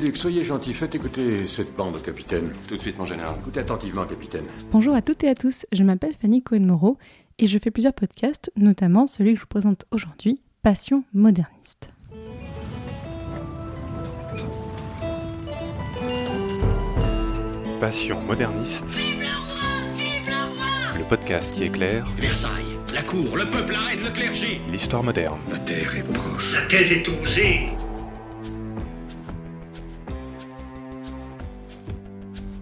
Luc, soyez gentil, faites écouter cette bande au capitaine. Tout de suite, mon général. Écoutez attentivement, capitaine. Bonjour à toutes et à tous, je m'appelle Fanny Cohen-Moreau et je fais plusieurs podcasts, notamment celui que je vous présente aujourd'hui, Passion moderniste. Passion moderniste. Vive le roi Vive le roi Le podcast qui éclaire Versailles, la cour, le peuple, la reine, le clergé. l'histoire moderne. La terre est proche. La thèse est osée.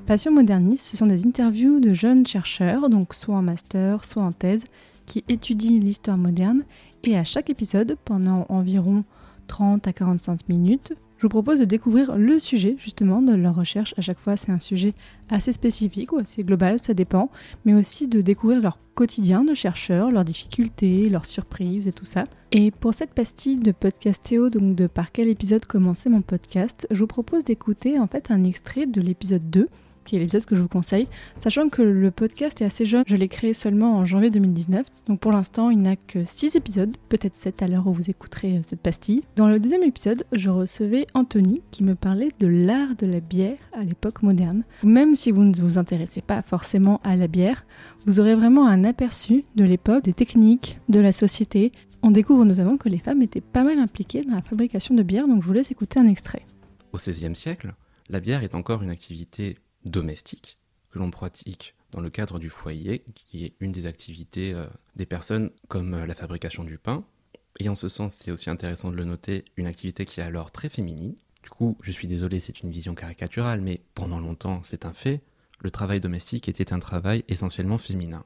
Passion moderniste, ce sont des interviews de jeunes chercheurs, donc soit en master, soit en thèse, qui étudient l'histoire moderne et à chaque épisode, pendant environ 30 à 45 minutes, je vous propose de découvrir le sujet justement de leur recherche. À chaque fois, c'est un sujet assez spécifique ou assez global, ça dépend, mais aussi de découvrir leur quotidien de chercheurs, leurs difficultés, leurs surprises et tout ça. Et pour cette pastille de podcastéo, donc de par quel épisode commencer mon podcast, je vous propose d'écouter en fait un extrait de l'épisode 2 qui est l'épisode que je vous conseille, sachant que le podcast est assez jeune, je l'ai créé seulement en janvier 2019, donc pour l'instant il n'a que 6 épisodes, peut-être 7 à l'heure où vous écouterez euh, cette pastille. Dans le deuxième épisode, je recevais Anthony qui me parlait de l'art de la bière à l'époque moderne. Même si vous ne vous intéressez pas forcément à la bière, vous aurez vraiment un aperçu de l'époque, des techniques, de la société. On découvre notamment que les femmes étaient pas mal impliquées dans la fabrication de bière, donc je vous laisse écouter un extrait. Au XVIe siècle, la bière est encore une activité domestique que l'on pratique dans le cadre du foyer, qui est une des activités euh, des personnes comme euh, la fabrication du pain. Et en ce sens, c'est aussi intéressant de le noter, une activité qui est alors très féminine. Du coup, je suis désolé, c'est une vision caricaturale, mais pendant longtemps, c'est un fait, le travail domestique était un travail essentiellement féminin.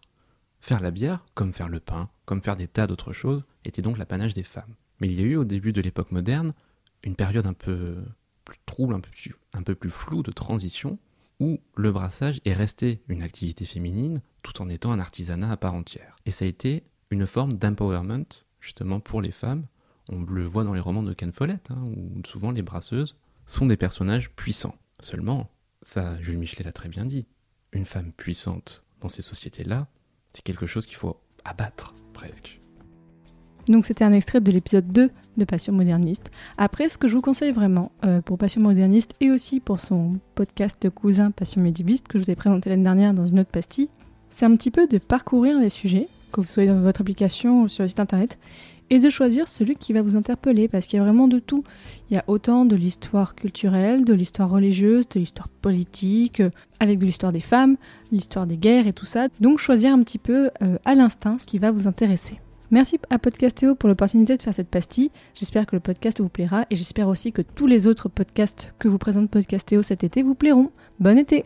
Faire la bière, comme faire le pain, comme faire des tas d'autres choses, était donc l'apanage des femmes. Mais il y a eu au début de l'époque moderne une période un peu plus trouble, un peu plus, un peu plus floue de transition, où le brassage est resté une activité féminine tout en étant un artisanat à part entière. Et ça a été une forme d'empowerment justement pour les femmes. On le voit dans les romans de Ken Follett, hein, où souvent les brasseuses sont des personnages puissants. Seulement, ça, Jules Michelet l'a très bien dit, une femme puissante dans ces sociétés-là, c'est quelque chose qu'il faut abattre presque. Donc c'était un extrait de l'épisode 2 de Passion moderniste. Après, ce que je vous conseille vraiment euh, pour Passion moderniste et aussi pour son podcast cousin Passion médibiste que je vous ai présenté l'année dernière dans une autre pastille, c'est un petit peu de parcourir les sujets, que vous soyez dans votre application ou sur le site internet, et de choisir celui qui va vous interpeller, parce qu'il y a vraiment de tout. Il y a autant de l'histoire culturelle, de l'histoire religieuse, de l'histoire politique, euh, avec de l'histoire des femmes, l'histoire des guerres et tout ça. Donc choisir un petit peu euh, à l'instinct ce qui va vous intéresser. Merci à Podcastéo pour l'opportunité de faire cette pastille. J'espère que le podcast vous plaira et j'espère aussi que tous les autres podcasts que vous présente Podcastéo cet été vous plairont. Bon été